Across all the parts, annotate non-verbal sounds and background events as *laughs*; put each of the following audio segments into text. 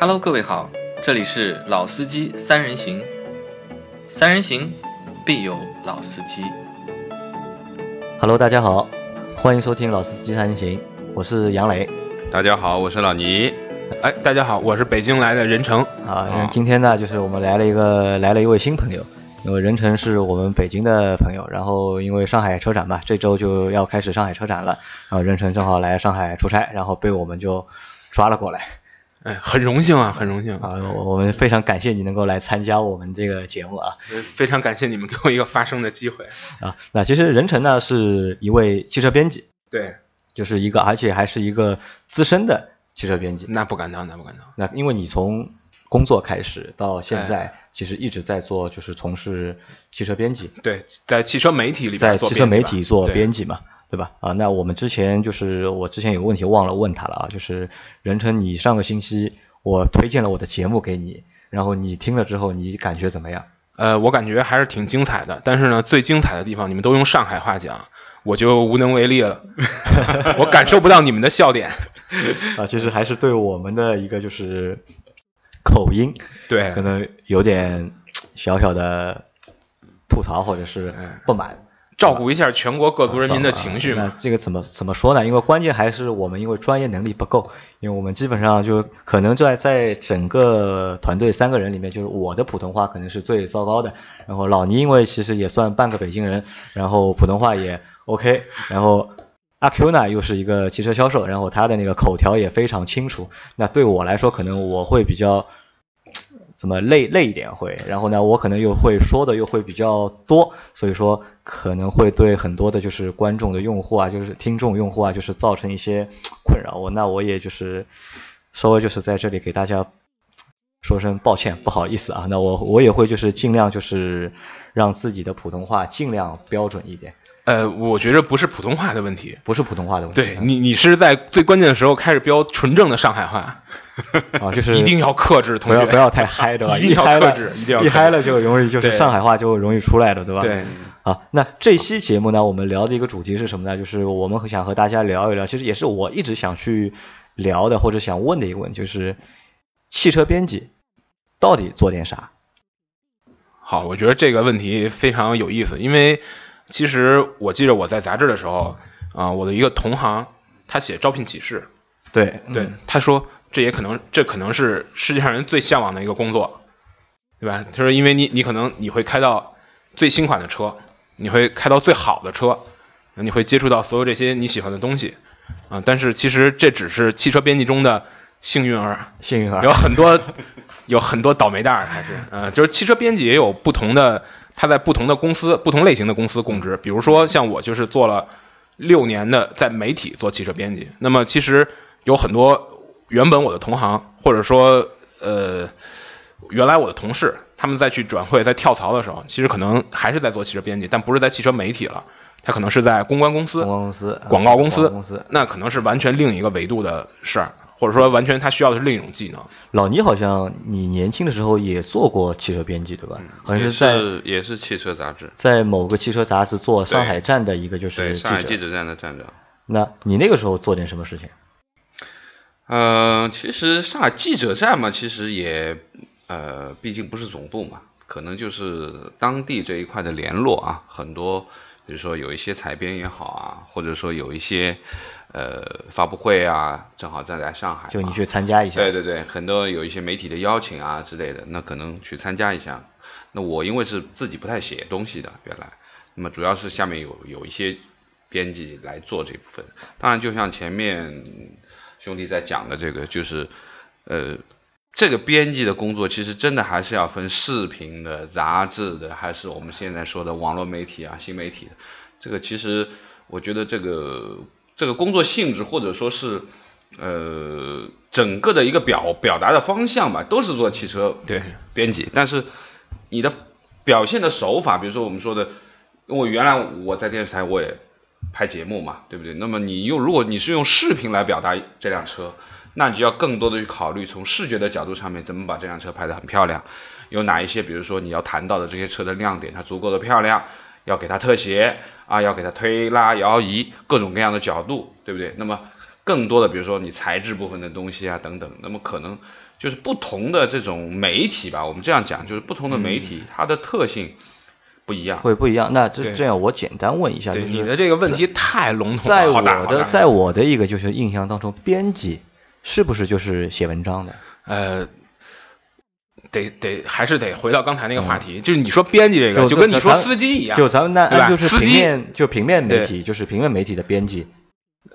Hello，各位好，这里是老司机三人行，三人行必有老司机。Hello，大家好，欢迎收听老司机三人行，我是杨磊大家好，我是老倪。哎，大家好，我是北京来的任成。啊。哦今天呢，就是我们来了一个来了一位新朋友，因为任成是我们北京的朋友，然后因为上海车展嘛，这周就要开始上海车展了，然后任成正好来上海出差，然后被我们就抓了过来哎，很荣幸啊，很荣幸啊。我我们非常感谢你能够来参加我们这个节目啊非常感谢你们给我一个发声的机会。啊。那其实任成呢是一位汽车编辑，对，就是一个而且还是一个资深的汽车编辑。那不敢当，那不敢当。那因为你从工作开始到现在，哎其实一直在做就是从事汽车编辑，对，在汽车媒体里边在汽车媒体做编辑嘛，对吧？啊，那我们之前就是我之前有个问题忘了问他了啊，就是任成，你上个星期我推荐了我的节目给你，然后你听了之后你感觉怎么样？呃，我感觉还是挺精彩的。但是呢，最精彩的地方你们都用上海话讲，我就无能为力了，*laughs* 我感受不到你们的笑点。*laughs* 啊，其实还是对我们的一个就是口音对可，能有点小小的吐槽或者是哎不满。照顾一下全国各族人民的情绪嘛。那这个怎么怎么说呢？因为关键还是我们因为专业能力不够，因为我们基本上就可能在在整个团队三个人里面，就是我的普通话可能是最糟糕的。然后老倪因为其实也算半个北京人，然后普通话也 OK，然后。阿 Q 呢，又是一个汽车销售，然后他的那个口条也非常清楚。那对我来说，可能我会比较怎么累累一点会，然后呢，我可能又会说的又会比较多，所以说可能会对很多的就是观众的用户啊，就是听众用户啊，就是造成一些困扰。我那我也就是稍微就是在这里给大家说声抱歉，不好意思啊。那我我也会就是尽量就是让自己的普通话尽量标准一点，呃，我觉着不是普通话的问题，不是普通话的问题。对你，你是在最关键的时候开始标纯正的上海话，*laughs* 啊，就是一定要克制，同学，不要不要太嗨，对吧？*laughs* 一定要嗨了克制，一嗨了就容易就是上海话就容易出来了，对吧？对。啊，那这期节目呢，我们聊的一个主题是什么呢？就是我们想和大家聊一聊，其实也是我一直想去聊的，或者想问的一个问题，就是汽车编辑到底做点啥？好，我觉得这个问题非常有意思，因为其实我记得我在杂志的时候，啊、我的一个同行他写招聘启事，对对，他说这也可能这可能是世界上人最向往的一个工作，对吧？他说因为你你可能你会开到最新款的车，你会开到最好的车，你会接触到所有这些你喜欢的东西，啊、但是其实这只是汽车编辑中的幸运儿，幸运儿有很多有很多倒霉蛋儿，还是呃，就是汽车编辑也有不同的，他在不同的公司、不同类型的公司供职。比如说像我就是做了六年的在媒体做汽车编辑，那么其实有很多原本我的同行，或者说呃原来我的同事，他们再去转会、在跳槽的时候，其实可能还是在做汽车编辑，但不是在汽车媒体了，他可能是在公关公司公、关公司、啊广告公司公司。那可能是完全另一个维度的事儿，或者说完全他需要的是另一种技能。老倪好像你年轻的时候也做过汽车编辑，对吧？好像是在是也是汽车杂志，在某个汽车杂志做上海站的一个就是对记者。上海记者站的站长。那你那个时候做点什么事情？呃，其实上海记者站嘛，其实也呃，毕竟不是总部嘛，可能就是当地这一块的联络啊，很多，比如说有一些采编也好啊，或者说有一些呃发布会啊，正好站在上海，就你去参加一下。对对对，很多有一些媒体的邀请啊之类的，那可能去参加一下。那我因为是自己不太写东西的，原来，那么主要是下面有有一些编辑来做这部分。当然，就像前面兄弟在讲的这个，就是呃，这个编辑的工作其实真的还是要分视频的、杂志的，还是我们现在说的网络媒体啊、新媒体的。这个其实我觉得这个这个工作性质或者说是呃整个的一个表表达的方向吧，都是做汽车对编辑，但是你的表现的手法，比如说我们说的，因为原来我在电视台我也拍节目嘛，对不对？那么你用如果你是用视频来表达这辆车，那你就要更多的去考虑从视觉的角度上面怎么把这辆车拍得很漂亮，有哪一些，比如说你要谈到的这些车的亮点，它足够的漂亮，要给它特写啊，要给它推拉摇移，各种各样的角度，对不对？那么更多的，比如说你材质部分的东西啊等等，那么可能就是不同的这种媒体吧，我们这样讲，就是不同的媒体它的特性不一样。会不一样。那这这样，我简单问一下，就是你的这个问题太笼统在了，在我的在我的一个就是印象当中，编辑是不是就是写文章的？呃，得得还是得回到刚才那个话题，就是你说编辑这个，嗯就就跟你说司机一样，就咱们那就是司机平面就平面媒体，就是平面媒体的编辑，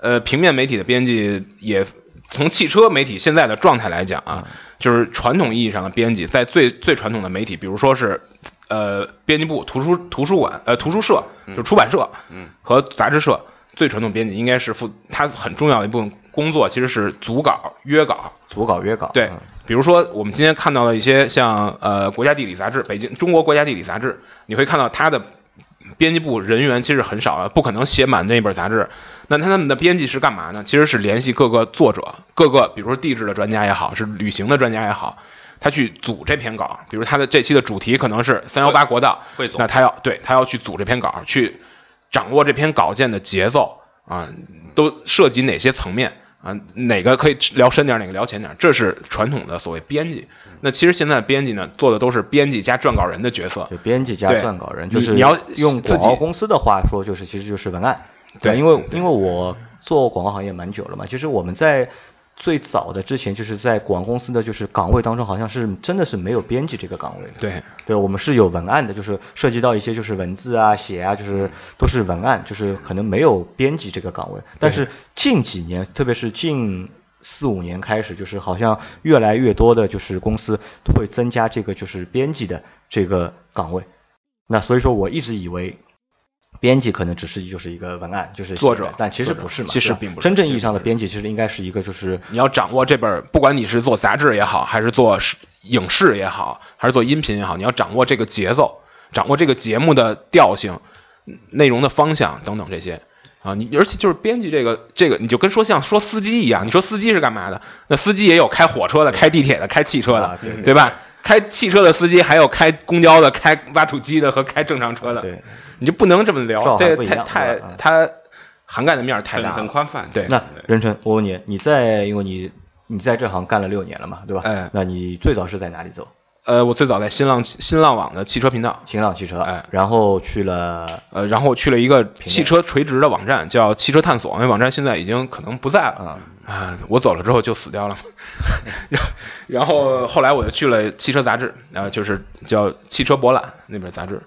呃，平面媒体的编辑也从汽车媒体现在的状态来讲啊，就是传统意义上的编辑，在最最传统的媒体，比如说是呃编辑部、图书图书馆、呃图书社，就出版社，嗯，和杂志社，最传统编辑应该是负他很重要的一部分工作，其实是组稿、约稿，组稿约稿。对嗯，比如说我们今天看到的一些像呃《国家地理》杂志，北京中国国家地理杂志，你会看到它的编辑部人员其实很少的，不可能写满那本杂志。那他们的编辑是干嘛呢？其实是联系各个作者，各个比如说地质的专家也好，是旅行的专家也好，他去组这篇稿。比如他的这期的主题可能是三幺八国道，那他要对他要去组这篇稿，去掌握这篇稿件的节奏啊，都涉及哪些层面啊？哪个可以聊深点，哪个聊浅点？这是传统的所谓编辑。那其实现在编辑呢，做的都是编辑加撰稿人的角色。就编辑加撰稿人，就是你你要用自己广告公司的话说，就是其实就是文案。对因为因为我做广告行业蛮久了嘛，其实我们在最早的之前，就是在广告公司的就是岗位当中，好像是真的是没有编辑这个岗位的。对，对，我们是有文案的，就是涉及到一些就是文字啊、写啊，嗯就是都是文案，就是可能没有编辑这个岗位。但是近几年，特别是近四五年开始，就是好像越来越多的就是公司会增加这个就是编辑的这个岗位。那所以说我一直以为。编辑可能只是就是一个文案，就是作者但其实不是嘛。其实并不是真正意义上的编辑，其实应该是一个就是你要掌握这本，不管你是做杂志也好，还是做影视也好，还是做音频也好，你要掌握这个节奏，掌握这个节目的调性、内容的方向等等这些啊。你而且就是编辑这个这个，你就跟说像说司机一样，你说司机是干嘛的？那司机也有开火车的、开地铁的、开汽车的，对吧？开汽车的司机还有开公交的、开挖土机的和开正常车的，对。你就不能这么聊这不一样太太它涵盖的面儿太大了。很宽泛。对那任晨，我问你，你在因为你你在这行干了六年了嘛，对吧？哎那你最早是在哪里走？呃，我最早在新浪新浪网的汽车频道，新浪汽车，哎然后去了呃，然后去了一个汽车垂直的网站，叫汽车探索，那网站现在已经可能不在了啊，啊，我走了之后就死掉了。*laughs* 然后后来我就去了汽车杂志，啊，就是叫汽车博览那本杂志。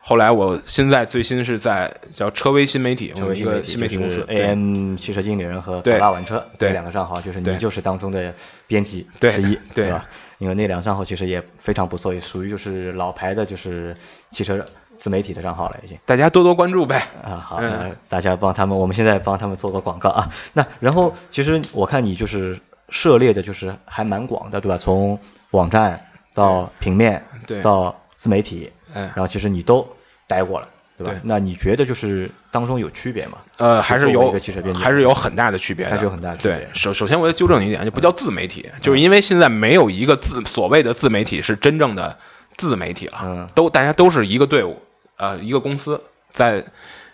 后来我现在最新是在叫车威新媒体，我们一个新媒体公司就是 AM 汽车经理人和对宝大玩车对这两个账号，就是你对就是当中的编辑对之一，对吧？因为那两个账号其实也非常不错，也属于就是老牌的就是汽车自媒体的账号了，已经。大家多多关注呗。啊，好，大家帮他们，我们现在帮他们做个广告啊。那然后其实我看你就是涉猎的，就是还蛮广的，对吧？从网站到平面，对到自媒体，嗯然后其实你都待过了，对吧？对那你觉得就是当中有区别吗？呃，还是有还是有很大的区别的，还是有很大的区别对，首首先我要纠正你一点，就不叫自媒体，就是因为现在没有一个自所谓的自媒体是真正的自媒体了，嗯都大家都是一个队伍，呃，一个公司在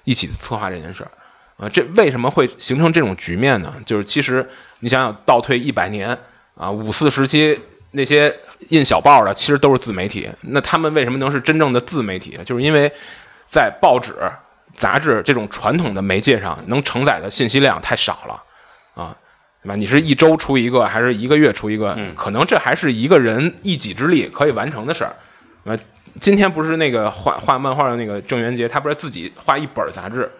一起策划这件事儿。呃，这为什么会形成这种局面呢？就是其实你想想，倒退一百年啊，五四时期那些印小报的，其实都是自媒体。那他们为什么能是真正的自媒体？就是因为在报纸、杂志这种传统的媒介上，能承载的信息量太少了啊，对吧？你是一周出一个，还是一个月出一个？嗯可能这还是一个人一己之力可以完成的事儿。呃，今天不是那个画画漫画的那个郑渊洁，他不是自己画一本杂志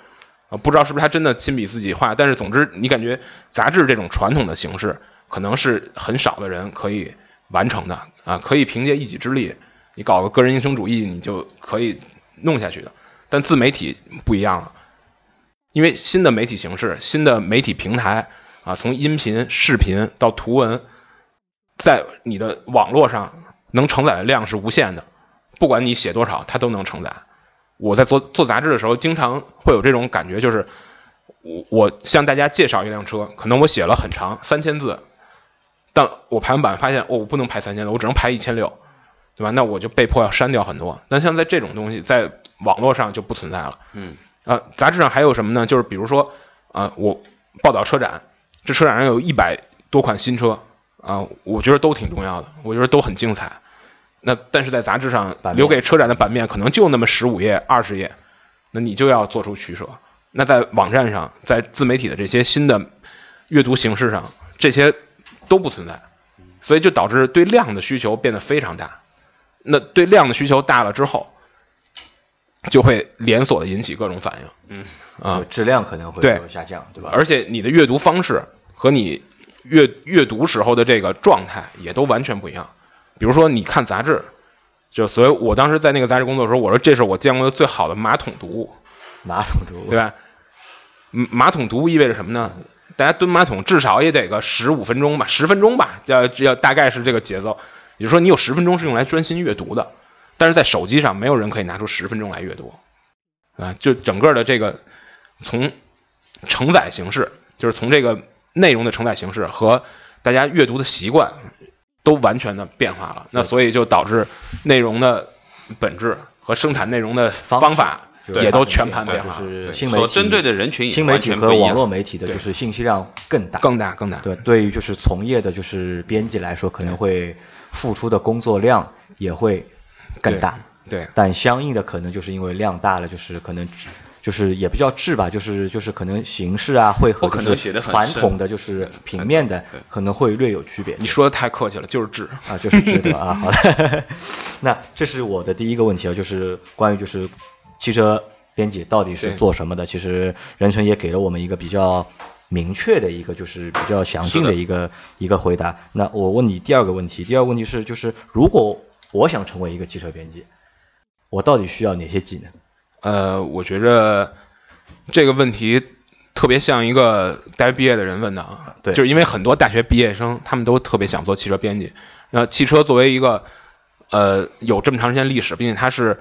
啊？不知道是不是他真的亲笔自己画，但是总之，你感觉杂志这种传统的形式，可能是很少的人可以完成的啊，可以凭借一己之力，你搞个个人英雄主义，你就可以弄下去的。但自媒体不一样了，因为新的媒体形式、新的媒体平台啊，从音频、视频到图文，在你的网络上能承载的量是无限的，不管你写多少，它都能承载。我在做做杂志的时候，经常会有这种感觉，就是我我向大家介绍一辆车，可能我写了很长三千字，但我排完版发现，哦，我不能排三千字，我只能排一千六，对吧？那我就被迫要删掉很多。但像在这种东西，在网络上就不存在了。嗯，呃，杂志上还有什么呢？就是比如说，啊、我报道车展，这车展上有一百多款新车啊，我觉得都挺重要的，我觉得都很精彩。那但是在杂志上留给车展的版面可能就那么十五页、二十页，那你就要做出取舍。那在网站上，在自媒体的这些新的阅读形式上，这些都不存在，所以就导致对量的需求变得非常大。那对量的需求大了之后，就会连锁的引起各种反应。嗯啊，质量可能会对有下降，对吧？而且你的阅读方式和你阅阅读时候的这个状态也都完全不一样。比如说，你看杂志，就所以，我当时在那个杂志工作的时候，我说这是我见过的最好的马桶读物，*laughs* 马桶读物对吧？嗯马桶读物意味着什么呢？大家蹲马桶至少也得个十五分钟吧，十分钟吧，要要大概是这个节奏。也就是说，你有十分钟是用来专心阅读的，但是在手机上没有人可以拿出十分钟来阅读，啊，就整个的这个从承载形式，就是从这个内容的承载形式和大家阅读的习惯都完全的变化了。那所以就导致内容的本质和生产内容的方法也都全盘变化，就是新媒体所针对的人群新媒体和网络媒体的就是信息量更大，更大更大。对，对于就是从业的，就是编辑来说，可能会付出的工作量也会更大。对，但相应的可能就是因为量大了，就是可能就是也不叫质吧，就是就是可能形式啊会和可能传统的就是平面的可能会略有区别。你说的太客气了，就是质。啊，就是质的啊。*laughs* 好的，*laughs* 那这是我的第一个问题啊，就是关于就是汽车编辑到底是做什么的？其实任成也给了我们一个比较明确的一个就是比较详尽的的一个一个回答。那我问你第二个问题，第二个问题是就是如果我想成为一个汽车编辑，我到底需要哪些技能？呃，我觉着这个问题特别像一个大学毕业的人问的啊，对就是因为很多大学毕业生他们都特别想做汽车编辑。那汽车作为一个呃有这么长时间历史，并且它是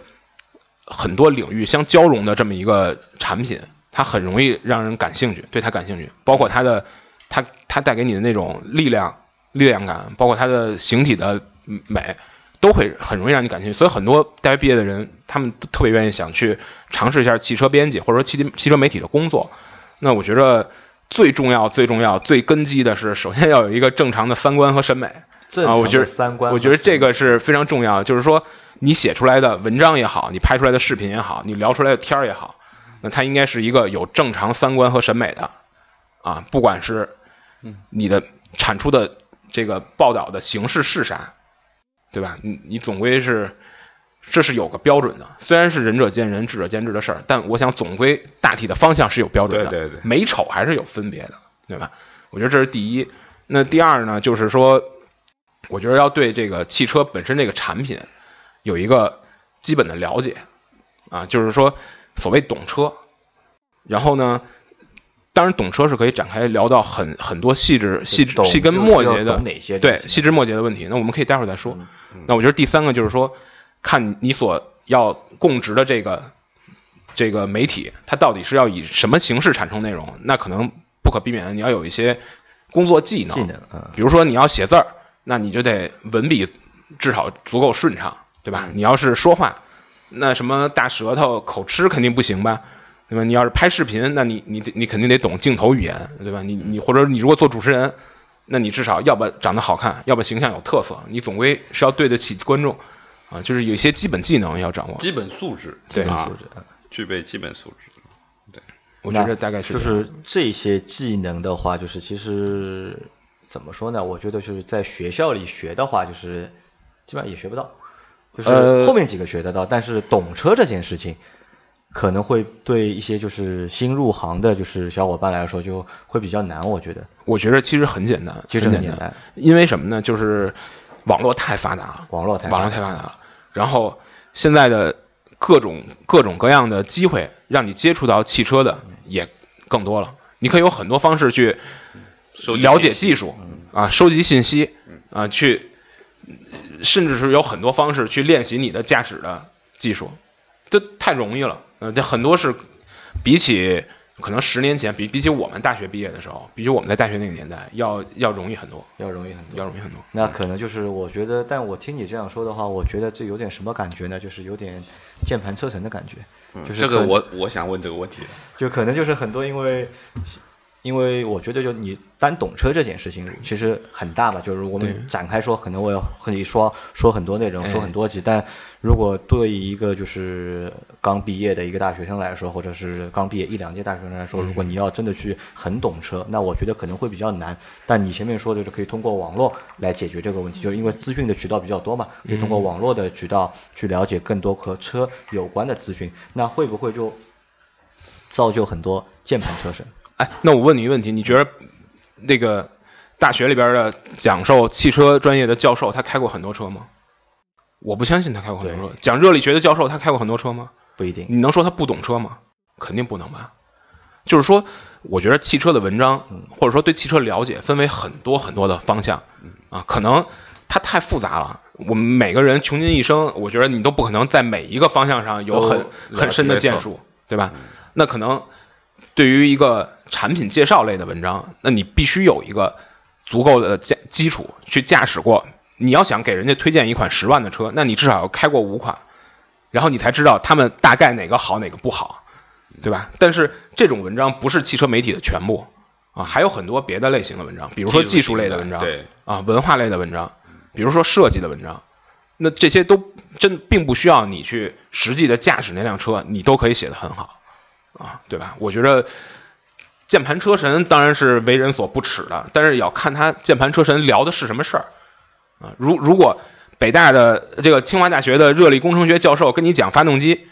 很多领域相交融的这么一个产品，它很容易让人感兴趣，对它感兴趣，包括它的它它带给你的那种力量力量感，包括它的形体的美。都会很容易让你感兴趣，所以很多大学毕业的人，他们都特别愿意想去尝试一下汽车编辑或者说汽汽车媒体的工作。那我觉着最重要、最重要、最根基的是，首先要有一个正常的三观和审美啊。我觉得三观我觉得这个是非常重要的。就是说，你写出来的文章也好，你拍出来的视频也好，你聊出来的天儿也好，那它应该是一个有正常三观和审美的啊。不管是你的产出的这个报道的形式是啥，对吧？你你总归是，这是有个标准的。虽然是仁者见仁，智者见智的事儿，但我想总归大体的方向是有标准的。对对对美丑还是有分别的，对吧？我觉得这是第一。那第二呢，就是说，我觉得要对这个汽车本身这个产品有一个基本的了解啊，就是说所谓懂车，然后呢。当然，懂车是可以展开聊到很很多细致、细细根就是要末节的哪些对细枝末节的问题。那我们可以待会儿再说。那我觉得第三个就是说，看你所要供职的这个这个媒体，它到底是要以什么形式产生内容？那可能不可避免的，你要有一些工作技能，技能嗯比如说你要写字儿，那你就得文笔至少足够顺畅，对吧？你要是说话，那什么大舌头、口吃肯定不行吧？对吧？你要是拍视频，那你你得你肯定得懂镜头语言，对吧？你你或者你如果做主持人，那你至少要不长得好看，要不形象有特色，你总归是要对得起观众啊，就是有一些基本技能要掌握。基本素质，对啊素质嗯具备基本素质。对我觉得大概是就是这些技能的话，就是其实怎么说呢？我觉得就是在学校里学的话，就是基本上也学不到，就是呃后面几个学得到，但是懂车这件事情。可能会对一些就是新入行的，就是小伙伴来说，就会比较难。我觉得。我觉得其实很简单，其实很简单，因为什么呢？就是网络太发达了，网络太网络太发达了，然后现在的各种各种各样的机会，让你接触到汽车的也更多了。你可以有很多方式去了解技术啊，收集信息啊，去甚至是有很多方式去练习你的驾驶的技术，这太容易了。呃，这很多是比起可能十年前，比比起我们大学毕业的时候，比起我们在大学那个年代，要要容易很多，要容易很多。要容易很多。那可能就是我觉得，但我听你这样说的话，我觉得这有点什么感觉呢？就是有点键盘车神的感觉，就是这个我我想问这个问题，*laughs* 就可能就是很多因为因为我觉得就你单懂车这件事情其实很大吧，就是我们展开说，可能我要和你说说很多内容，哎说很多集，但如果对一个就是刚毕业的一个大学生来说，或者是刚毕业一两届大学生来说，如果你要真的去很懂车，那我觉得可能会比较难。但你前面说的就是可以通过网络来解决这个问题，就是因为资讯的渠道比较多嘛，可以通过网络的渠道去了解更多和车有关的资讯，那会不会就造就很多键盘车神？哎，那我问你一个问题，你觉得那个大学里边的讲授汽车专业的教授，他开过很多车吗？我不相信他开过很多车。讲热力学的教授，他开过很多车吗？不一定。你能说他不懂车吗？肯定不能吧。就是说，我觉得汽车的文章，或者说对汽车了解，分为很多很多的方向啊，可能它太复杂了。我们每个人穷尽一生，我觉得你都不可能在每一个方向上有很很深的建树，对吧？那可能对于一个产品介绍类的文章，那你必须有一个足够的驾基础去驾驶过。你要想给人家推荐一款十万的车，那你至少要开过五款，然后你才知道他们大概哪个好哪个不好，对吧？但是这种文章不是汽车媒体的全部啊，还有很多别的类型的文章，比如说技术类的文章，对啊，文化类的文章，比如说设计的文章，那这些都真并不需要你去实际的驾驶那辆车，你都可以写得很好啊，对吧？我觉得键盘车神当然是为人所不齿的，但是也要看他键盘车神聊的是什么事儿啊。如如果北大的这个清华大学的热力工程学教授跟你讲发动机，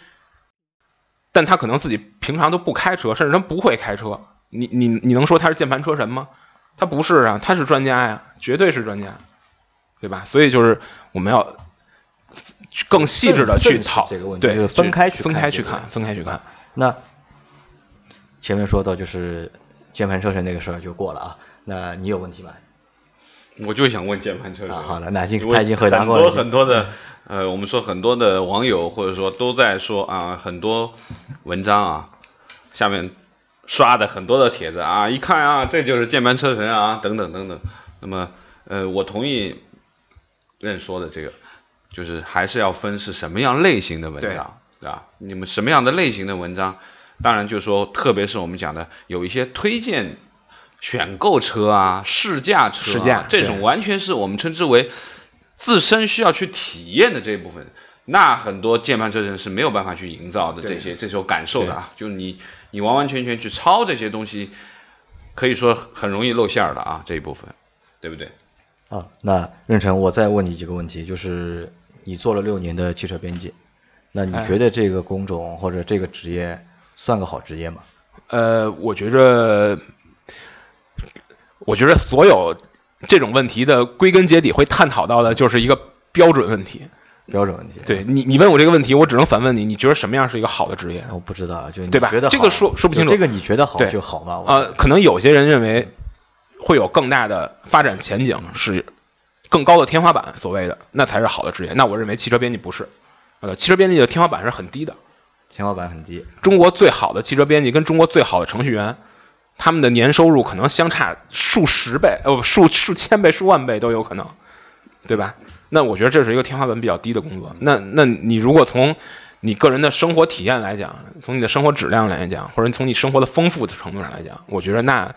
但他可能自己平常都不开车，甚至他不会开车，你你你能说他是键盘车神吗？他不是啊，他是专家呀，绝对是专家，对吧？所以就是我们要更细致的去讨这个问题对，分开去分开去看，分开去看。那前面说到就是键盘车神那个事儿就过了啊，那你有问题吗？我就想问键盘车神。啊好了那已经他已经回答过了很多很多的，呃，我们说很多的网友或者说都在说啊，很多文章啊，下面刷的很多的帖子啊，一看啊，这就是键盘车神啊，等等等等。那么，呃，我同意任说的这个，就是还是要分是什么样类型的文章，对吧？你们什么样的类型的文章？当然，就是说，特别是我们讲的有一些推荐选购车啊、试驾车、啊、试驾这种，完全是我们称之为自身需要去体验的这一部分。那很多键盘车神是没有办法去营造的这些这种感受的啊，就你你完完全全去抄这些东西，可以说很容易露馅儿的啊这一部分，对不对？啊，那任成，我再问你几个问题，就是你做了六年的汽车编辑，那你哎觉得这个工种或者这个职业算个好职业吗？呃，我觉着，我觉得所有这种问题的归根结底会探讨到的就是一个标准问题。标准问题。对你，你问我这个问题，我只能反问你：你觉得什么样是一个好的职业？我不知道啊，就你对吧觉得好这个说说不清楚这个你觉得好就好吧？呃，可能有些人认为会有更大的发展前景，是更高的天花板，所谓的那才是好的职业。那我认为汽车编辑不是，呃，汽车编辑的天花板是很低的。天花板很低，中国最好的汽车编辑跟中国最好的程序员，他们的年收入可能相差数十倍，呃，不数数千倍、数万倍都有可能，对吧？那我觉得这是一个天花板比较低的工作。那那你如果从你个人的生活体验来讲，从你的生活质量来讲，或者从你生活的丰富的程度上来讲，我觉得那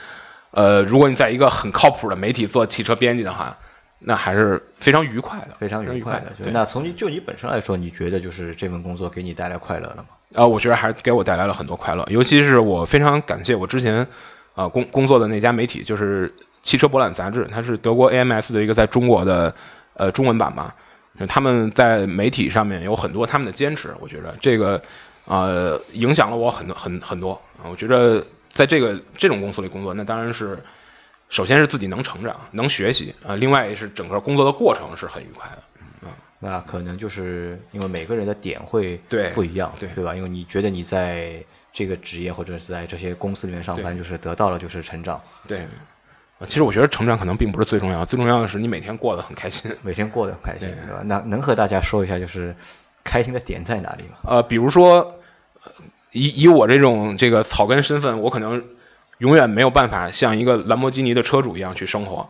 呃，如果你在一个很靠谱的媒体做汽车编辑的话，那还是非常愉快的，非常愉愉快的。那从你就你本身来说，你觉得就是这份工作给你带来快乐了吗？啊，我觉得还是给我带来了很多快乐，尤其是我非常感谢我之前啊、工工作的那家媒体，就是汽车博览杂志，它是德国 AMS 的一个在中国的呃中文版吧。他们在媒体上面有很多他们的坚持，我觉得这个呃影响了我很多很很多啊。我觉得在这个这种公司里工作，那当然是首先是自己能成长、能学习啊、另外也是整个工作的过程是很愉快的。那可能就是因为每个人的点会对不一样，对对吧？因为你觉得你在这个职业或者是在这些公司里面上班，就是得到了就是成长，对，啊其实我觉得成长可能并不是最重要，最重要的是你每天过得很开心。每天过得很开心，对对吧？那能和大家说一下就是开心的点在哪里吗？呃，比如说，呃以以我这种这个草根身份，我可能永远没有办法像一个兰博基尼的车主一样去生活，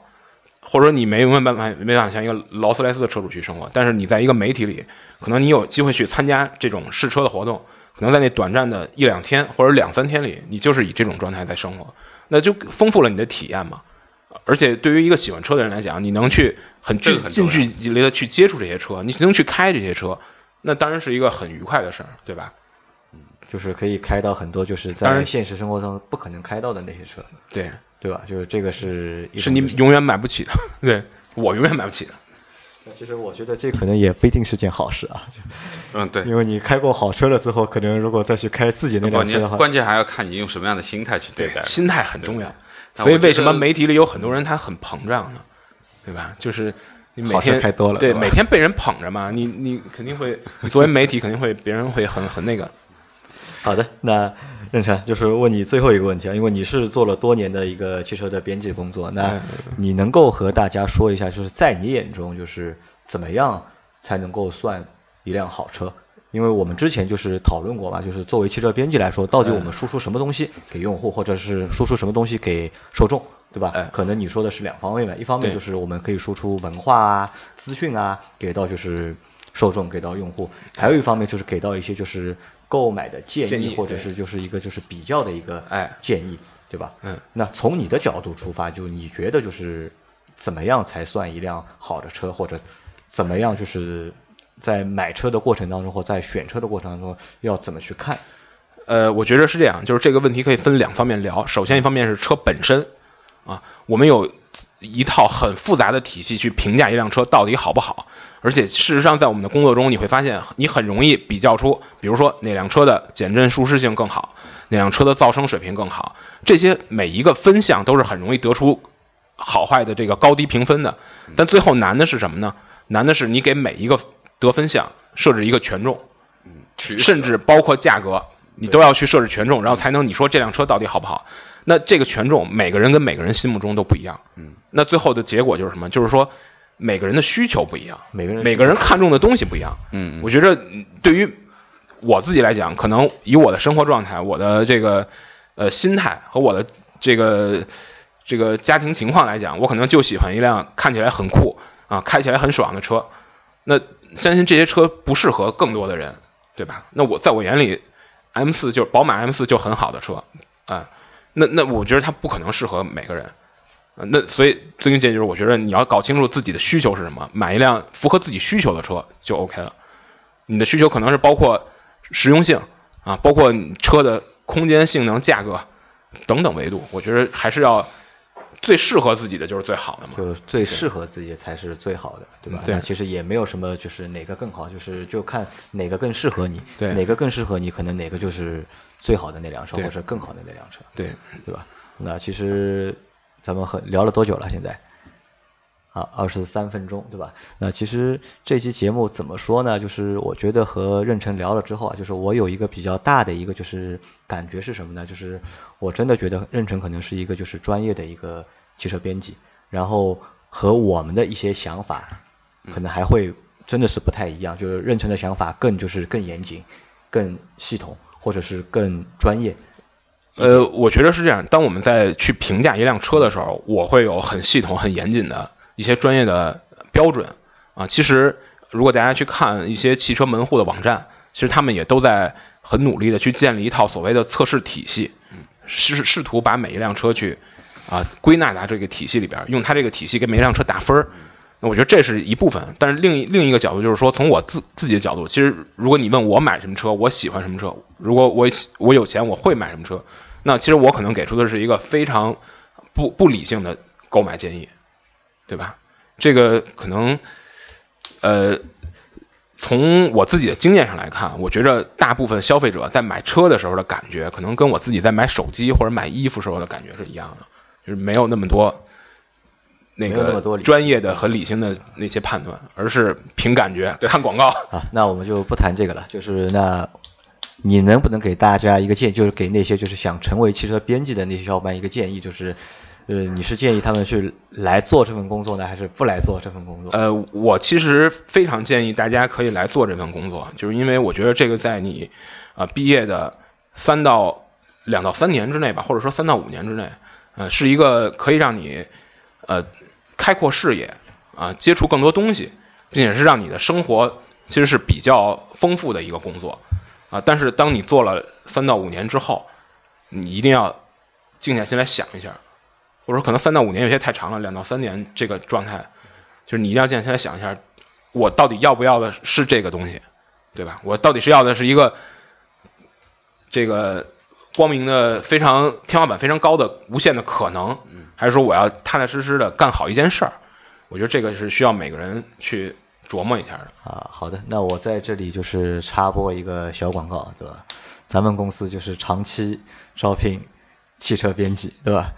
或者说你没有办法没办法像一个劳斯莱斯的车主去生活。但是你在一个媒体里，可能你有机会去参加这种试车的活动，可能在那短暂的一两天或者两三天里，你就是以这种状态在生活。那就丰富了你的体验嘛。而且对于一个喜欢车的人来讲，你能去很这近近距离的去接触这些车，你能去开这些车，那当然是一个很愉快的事儿，对吧？就是可以开到很多就是在现实生活中不可能开到的那些车，对，对吧？就是这个是是你永远买不起的，*laughs* 对我永远买不起的。那其实我觉得这可能也不一定是件好事啊，就嗯，对。因为你开过好车了之后，可能如果再去开自己那辆车的话，关键还要看你用什么样的心态去对待。心态很重要。所以为什么媒体里有很多人他很膨胀呢？对吧？就是你每天开多了对每天被人捧着嘛，你你肯定会，你作为媒体肯定会别人会很很那个。好的，那任晨就是问你最后一个问题啊，因为你是做了多年的一个汽车的编辑工作，那嗯你能够和大家说一下，就是在你眼中，就是怎么样才能够算一辆好车？因为我们之前就是讨论过嘛，就是作为汽车编辑来说，到底我们输出什么东西给用户，或者是输出什么东西给受众，对吧？哎可能你说的是两方面嘛，一方面就是我们可以输出文化啊、资讯啊，给到就是受众，给到用户；还有一方面就是给到一些就是购买的建建议或者是就是一个就是比较的一个哎建议，对吧？嗯，那从你的角度出发，就你觉得就是怎么样才算一辆好的车，或者怎么样就是在买车的过程当中，或在选车的过程当中要怎么去看？呃，我觉得是这样，就是这个问题可以分两方面聊。首先，一方面是车本身啊，我们有一套很复杂的体系去评价一辆车到底好不好。而且事实上，在我们的工作中，你会发现你很容易比较出，比如说哪辆车的减震舒适性更好，哪辆车的噪声水平更好，这些每一个分项都是很容易得出好坏的这个高低评分的。但最后难的是什么呢？难的是你给每一个得分项设置一个权重。甚至包括价格，你都要去设置权重，然后才能你说这辆车到底好不好。那这个权重每个人跟每个人心目中都不一样，嗯，那最后的结果就是什么？就是说每个人的需求不一样，每个人每个人看重的东西不一样。嗯我觉得嗯对于我自己来讲，可能以我的生活状态、我的这个呃心态和我的这个这个家庭情况来讲，我可能就喜欢一辆看起来很酷啊、开起来很爽的车。那相信这些车不适合更多的人，对吧？那我在我眼里，M 四就是宝马 M 四就很好的车啊、那那我觉得它不可能适合每个人。那所以最终建议就是，我觉得你要搞清楚自己的需求是什么，买一辆符合自己需求的车就 OK 了。你的需求可能是包括实用性啊，包括车的空间、性能、价格等等维度，我觉得还是要最适合自己的就是最好的嘛。就最适合自己才是最好的，对吧？对那其实也没有什么就是哪个更好，就是就看哪个更适合你，对哪个更适合你，可能哪个就是最好的那辆车，或者更好的那辆车，对，对吧？那其实咱们很聊了多久了？现在？啊，二十三分钟，对吧？那其实这期节目怎么说呢？就是我觉得和任晨聊了之后啊，就是我有一个比较大的一个就是感觉是什么呢？就是我真的觉得任晨可能是一个就是专业的一个汽车编辑，然后和我们的一些想法可能还会真的是不太一样，就是任晨的想法更就是更严谨、更系统，或者是更专业。呃，我觉得是这样。当我们在去评价一辆车的时候，我会有很系统、很严谨的一些专业的标准啊。其实，如果大家去看一些汽车门户的网站，其实他们也都在很努力的去建立一套所谓的测试体系，试试图把每一辆车去啊归纳到这个体系里边，用它这个体系给每一辆车打分儿。那我觉得这是一部分，但是另一另一个角度就是说，从我自自己的角度，其实如果你问我买什么车，我喜欢什么车，如果我我有钱，我会买什么车，那其实我可能给出的是一个非常不不理性的购买建议，对吧？这个可能，呃，从我自己的经验上来看，我觉着大部分消费者在买车的时候的感觉，可能跟我自己在买手机或者买衣服时候的感觉是一样的，就是没有那么多那个专业的和理性的那些判断，而是凭感觉对看广告。啊，那我们就不谈这个了。就是那，你能不能给大家一个建议，就是给那些就是想成为汽车编辑的那些小伙伴一个建议，就是，呃，你是建议他们去来做这份工作呢，还是不来做这份工作？呃，我其实非常建议大家可以来做这份工作，就是因为我觉得这个在你啊、毕业的三到两到三年之内吧，或者说三到五年之内，呃，是一个可以让你呃开阔视野啊、接触更多东西，并且是让你的生活其实是比较丰富的一个工作啊、但是当你做了三到五年之后，你一定要静下心来想一下。我说可能三到五年有些太长了，两到三年这个状态，就是你一定要静下心来想一下，我到底要不要的是这个东西，对吧？我到底是要的是一个这个光明的、非常天花板非常高的无限的可能，还是说我要踏踏实实的干好一件事儿？我觉得这个是需要每个人去琢磨一下的。啊，好的，那我在这里就是插播一个小广告，对吧？咱们公司就是长期招聘汽车编辑，对吧？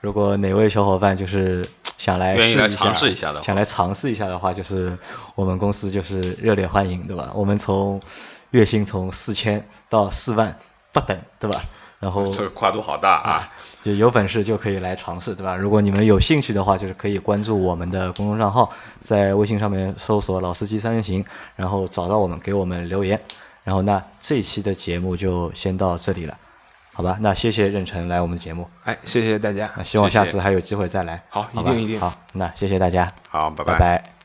如果哪位小伙伴就是 *tsk* 想来来试一下，尝试一下的想来尝试一下的话，就是我们公司就是热烈欢迎，对吧？我们从月薪从四千到四万不等，对吧？然后 *laughs* 这个跨度好大啊！就有本事就可以来尝试，对吧？如果你们有兴趣的话，就是可以关注我们的公众账号，在微信上面搜索“老司机三人行”，然后找到我们，给我们留言。然后那这一期的节目就先到这里了，好吧？那谢谢任晨来我们节目，哎，谢谢大家那，希望下次还有机会再来。好好一定一定。好，那谢谢大家，好，拜。拜拜